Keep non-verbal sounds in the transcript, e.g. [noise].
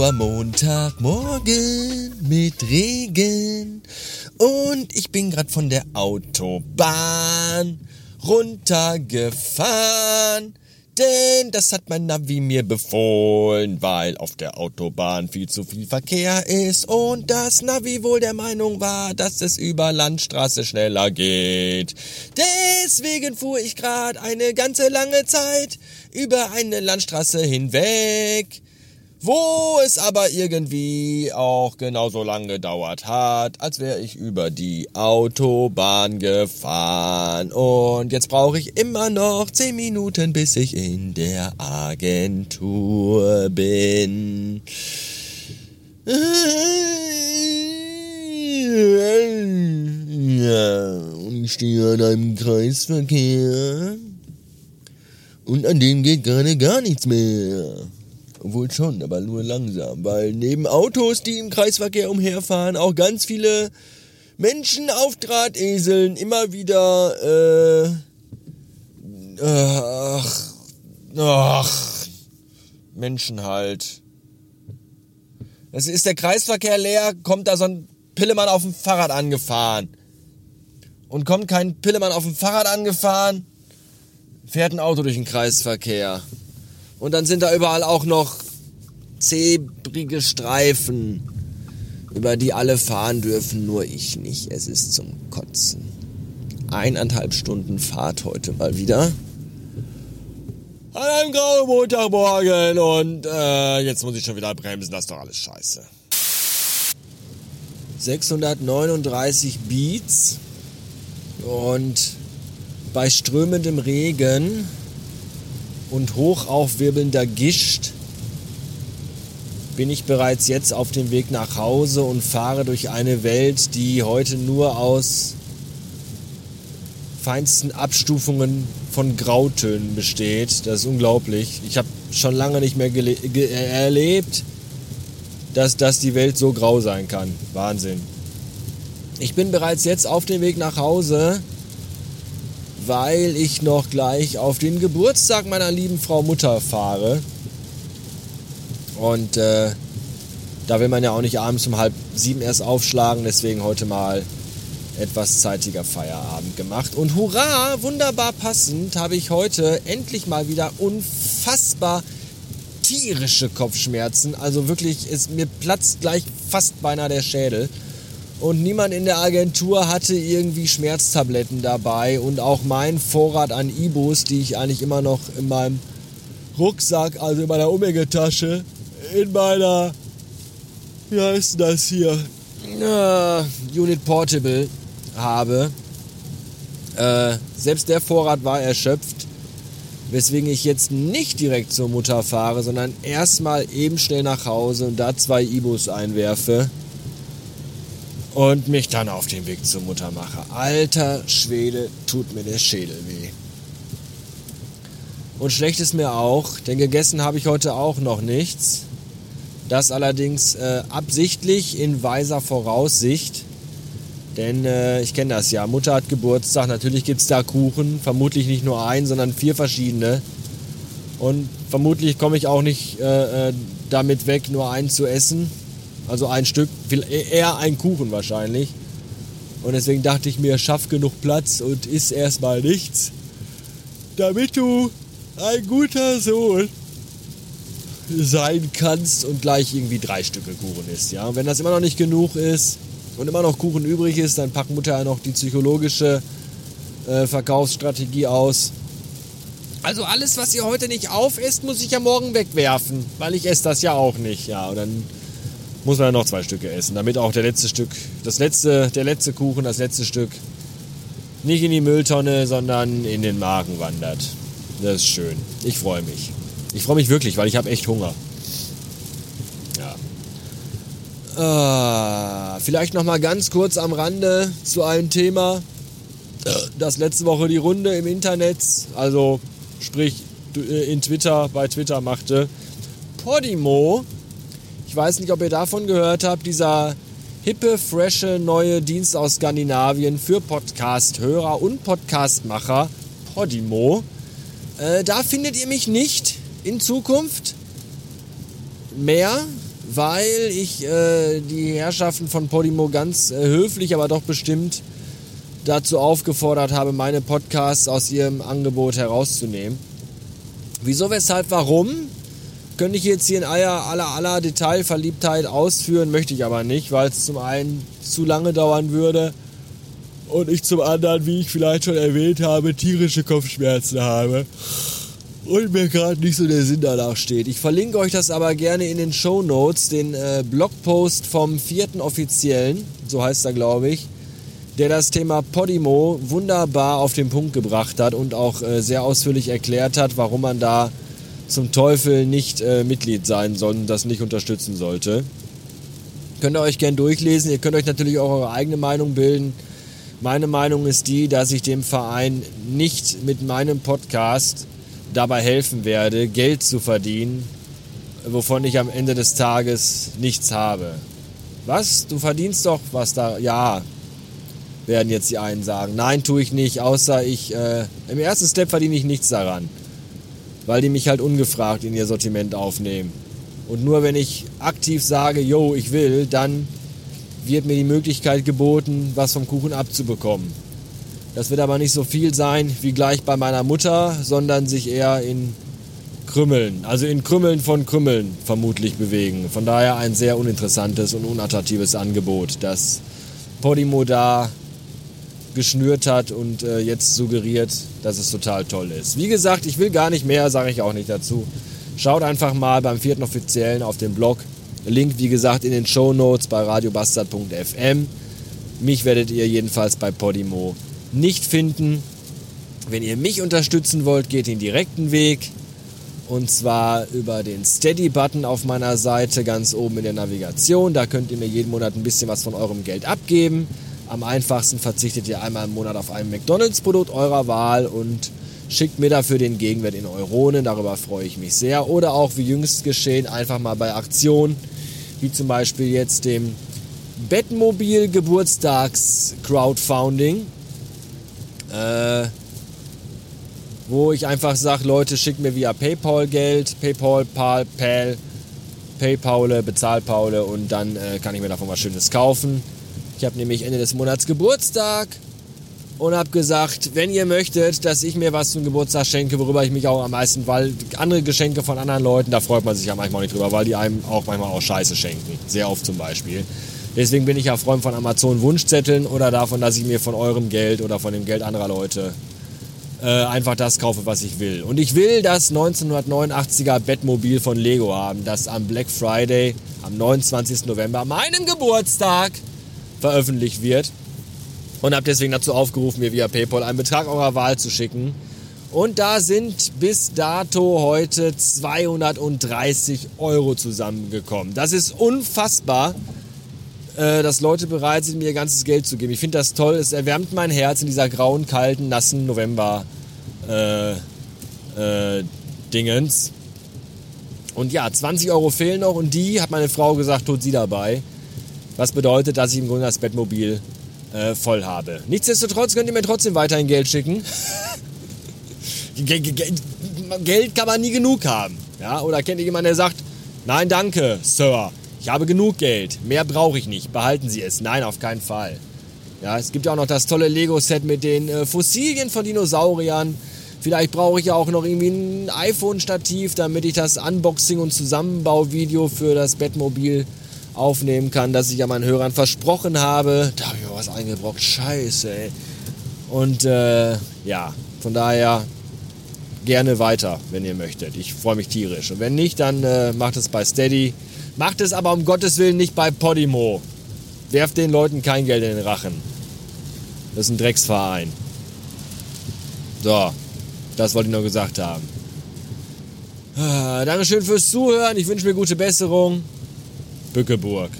grauer Montagmorgen mit Regen und ich bin grad von der Autobahn runtergefahren. Denn das hat mein Navi mir befohlen, weil auf der Autobahn viel zu viel Verkehr ist und das Navi wohl der Meinung war, dass es über Landstraße schneller geht. Deswegen fuhr ich gerade eine ganze lange Zeit über eine Landstraße hinweg wo es aber irgendwie auch genauso lange gedauert hat, als wäre ich über die Autobahn gefahren. Und jetzt brauche ich immer noch 10 Minuten, bis ich in der Agentur bin. Und ich stehe an einem Kreisverkehr. Und an dem geht gerade gar nichts mehr. Obwohl schon, aber nur langsam, weil neben Autos, die im Kreisverkehr umherfahren, auch ganz viele Menschen auf Drahteseln immer wieder, äh, ach, ach, Menschen halt. Es ist der Kreisverkehr leer, kommt da so ein Pillemann auf dem Fahrrad angefahren. Und kommt kein Pillemann auf dem Fahrrad angefahren, fährt ein Auto durch den Kreisverkehr. Und dann sind da überall auch noch zebrige Streifen, über die alle fahren dürfen, nur ich nicht. Es ist zum Kotzen. Eineinhalb Stunden Fahrt heute mal wieder. An einem grauen Montagmorgen und äh, jetzt muss ich schon wieder bremsen, das ist doch alles scheiße. 639 Beats und bei strömendem Regen und hochaufwirbelnder Gischt bin ich bereits jetzt auf dem Weg nach Hause und fahre durch eine Welt, die heute nur aus feinsten Abstufungen von Grautönen besteht. Das ist unglaublich. Ich habe schon lange nicht mehr erlebt, dass, dass die Welt so grau sein kann. Wahnsinn. Ich bin bereits jetzt auf dem Weg nach Hause weil ich noch gleich auf den Geburtstag meiner lieben Frau Mutter fahre. Und äh, da will man ja auch nicht abends um halb sieben erst aufschlagen, deswegen heute mal etwas zeitiger Feierabend gemacht. Und hurra, wunderbar passend, habe ich heute endlich mal wieder unfassbar tierische Kopfschmerzen. Also wirklich, es, mir platzt gleich fast beinahe der Schädel und niemand in der Agentur hatte irgendwie Schmerztabletten dabei. Und auch mein Vorrat an Ibos, die ich eigentlich immer noch in meinem Rucksack, also in meiner Umhängetasche, in meiner, wie heißt das hier, äh, Unit Portable habe. Äh, selbst der Vorrat war erschöpft, weswegen ich jetzt nicht direkt zur Mutter fahre, sondern erstmal eben schnell nach Hause und da zwei Ibos einwerfe und mich dann auf den Weg zur Mutter mache. Alter Schwede, tut mir der Schädel weh. Und schlecht ist mir auch, denn gegessen habe ich heute auch noch nichts. Das allerdings äh, absichtlich in weiser Voraussicht. Denn äh, ich kenne das ja. Mutter hat Geburtstag, natürlich gibt es da Kuchen. Vermutlich nicht nur einen, sondern vier verschiedene. Und vermutlich komme ich auch nicht äh, äh damit weg, nur einen zu essen. Also ein Stück, eher ein Kuchen wahrscheinlich. Und deswegen dachte ich mir, schaff genug Platz und iss erstmal nichts, damit du ein guter Sohn sein kannst und gleich irgendwie drei Stücke Kuchen isst. Ja? Und wenn das immer noch nicht genug ist und immer noch Kuchen übrig ist, dann packt Mutter ja noch die psychologische äh, Verkaufsstrategie aus. Also alles, was ihr heute nicht aufesst, muss ich ja morgen wegwerfen, weil ich esse das ja auch nicht. Ja, und dann muss man ja noch zwei Stücke essen, damit auch der letzte Stück, das letzte, der letzte Kuchen, das letzte Stück nicht in die Mülltonne, sondern in den Magen wandert. Das ist schön. Ich freue mich. Ich freue mich wirklich, weil ich habe echt Hunger. Ja. Äh, vielleicht noch mal ganz kurz am Rande zu einem Thema, das letzte Woche die Runde im Internet, also sprich äh, in Twitter, bei Twitter machte. Podimo ich weiß nicht, ob ihr davon gehört habt, dieser hippe, frische neue Dienst aus Skandinavien für Podcast-Hörer und Podcastmacher, Podimo. Äh, da findet ihr mich nicht in Zukunft mehr, weil ich äh, die Herrschaften von Podimo ganz äh, höflich, aber doch bestimmt dazu aufgefordert habe, meine Podcasts aus ihrem Angebot herauszunehmen. Wieso, weshalb, warum? Könnte ich jetzt hier in aller, aller, aller Detailverliebtheit ausführen, möchte ich aber nicht, weil es zum einen zu lange dauern würde und ich zum anderen, wie ich vielleicht schon erwähnt habe, tierische Kopfschmerzen habe und mir gerade nicht so der Sinn danach steht. Ich verlinke euch das aber gerne in den Show Notes, den äh, Blogpost vom vierten Offiziellen, so heißt er glaube ich, der das Thema Podimo wunderbar auf den Punkt gebracht hat und auch äh, sehr ausführlich erklärt hat, warum man da zum Teufel nicht äh, Mitglied sein soll und das nicht unterstützen sollte. Könnt ihr euch gern durchlesen, ihr könnt euch natürlich auch eure eigene Meinung bilden. Meine Meinung ist die, dass ich dem Verein nicht mit meinem Podcast dabei helfen werde, Geld zu verdienen, wovon ich am Ende des Tages nichts habe. Was? Du verdienst doch was da? Ja, werden jetzt die einen sagen. Nein, tue ich nicht, außer ich, äh, im ersten Step verdiene ich nichts daran. Weil die mich halt ungefragt in ihr Sortiment aufnehmen. Und nur wenn ich aktiv sage, yo, ich will, dann wird mir die Möglichkeit geboten, was vom Kuchen abzubekommen. Das wird aber nicht so viel sein wie gleich bei meiner Mutter, sondern sich eher in Krümmeln, also in Krümmeln von Krümmeln vermutlich bewegen. Von daher ein sehr uninteressantes und unattraktives Angebot, das Podimo da geschnürt hat und äh, jetzt suggeriert, dass es total toll ist. Wie gesagt, ich will gar nicht mehr, sage ich auch nicht dazu. Schaut einfach mal beim vierten Offiziellen auf den Blog Link, wie gesagt, in den Show Notes bei radiobastard.fm. Mich werdet ihr jedenfalls bei Podimo nicht finden. Wenn ihr mich unterstützen wollt, geht den direkten Weg. Und zwar über den Steady-Button auf meiner Seite ganz oben in der Navigation. Da könnt ihr mir jeden Monat ein bisschen was von eurem Geld abgeben. Am einfachsten verzichtet ihr einmal im Monat auf ein McDonalds-Produkt eurer Wahl und Schickt mir dafür den Gegenwert in Euronen, darüber freue ich mich sehr. Oder auch wie jüngst geschehen, einfach mal bei Aktionen, wie zum Beispiel jetzt dem Bettmobil Geburtstags Crowdfunding, äh, wo ich einfach sage, Leute, schickt mir via PayPal Geld, PayPal, PAL, PAL, PayPal, Bezahlpaule und dann äh, kann ich mir davon was Schönes kaufen. Ich habe nämlich Ende des Monats Geburtstag und habe gesagt, wenn ihr möchtet, dass ich mir was zum Geburtstag schenke, worüber ich mich auch am meisten, weil andere Geschenke von anderen Leuten, da freut man sich ja manchmal nicht drüber, weil die einem auch manchmal auch Scheiße schenken. Sehr oft zum Beispiel. Deswegen bin ich ja Freund von Amazon Wunschzetteln oder davon, dass ich mir von eurem Geld oder von dem Geld anderer Leute äh, einfach das kaufe, was ich will. Und ich will das 1989er Bettmobil von Lego haben, das am Black Friday am 29. November, meinem Geburtstag, veröffentlicht wird und habe deswegen dazu aufgerufen, mir via PayPal einen Betrag eurer Wahl zu schicken. Und da sind bis dato heute 230 Euro zusammengekommen. Das ist unfassbar, äh, dass Leute bereit sind, mir ihr ganzes Geld zu geben. Ich finde das toll. Es erwärmt mein Herz in dieser grauen, kalten, nassen November äh, äh, Dingens. Und ja, 20 Euro fehlen noch und die, hat meine Frau gesagt, tut sie dabei. Was bedeutet, dass ich im Grunde das Bettmobil äh, voll habe. Nichtsdestotrotz könnt ihr mir trotzdem weiterhin Geld schicken. [laughs] Geld kann man nie genug haben. Ja? Oder kennt ihr jemanden, der sagt, nein, danke, Sir, ich habe genug Geld, mehr brauche ich nicht, behalten Sie es. Nein, auf keinen Fall. Ja, es gibt ja auch noch das tolle Lego-Set mit den äh, Fossilien von Dinosauriern. Vielleicht brauche ich ja auch noch irgendwie ein iPhone-Stativ, damit ich das Unboxing- und Zusammenbauvideo für das Bettmobil aufnehmen kann, das ich ja meinen Hörern versprochen habe. Da habe ich mir was eingebrockt. Scheiße, ey. Und äh, ja, von daher gerne weiter, wenn ihr möchtet. Ich freue mich tierisch. Und wenn nicht, dann äh, macht es bei Steady. Macht es aber um Gottes Willen nicht bei Podimo. Werft den Leuten kein Geld in den Rachen. Das ist ein Drecksverein. So, das wollte ich nur gesagt haben. Ah, Dankeschön fürs Zuhören. Ich wünsche mir gute Besserung. Bückeburg.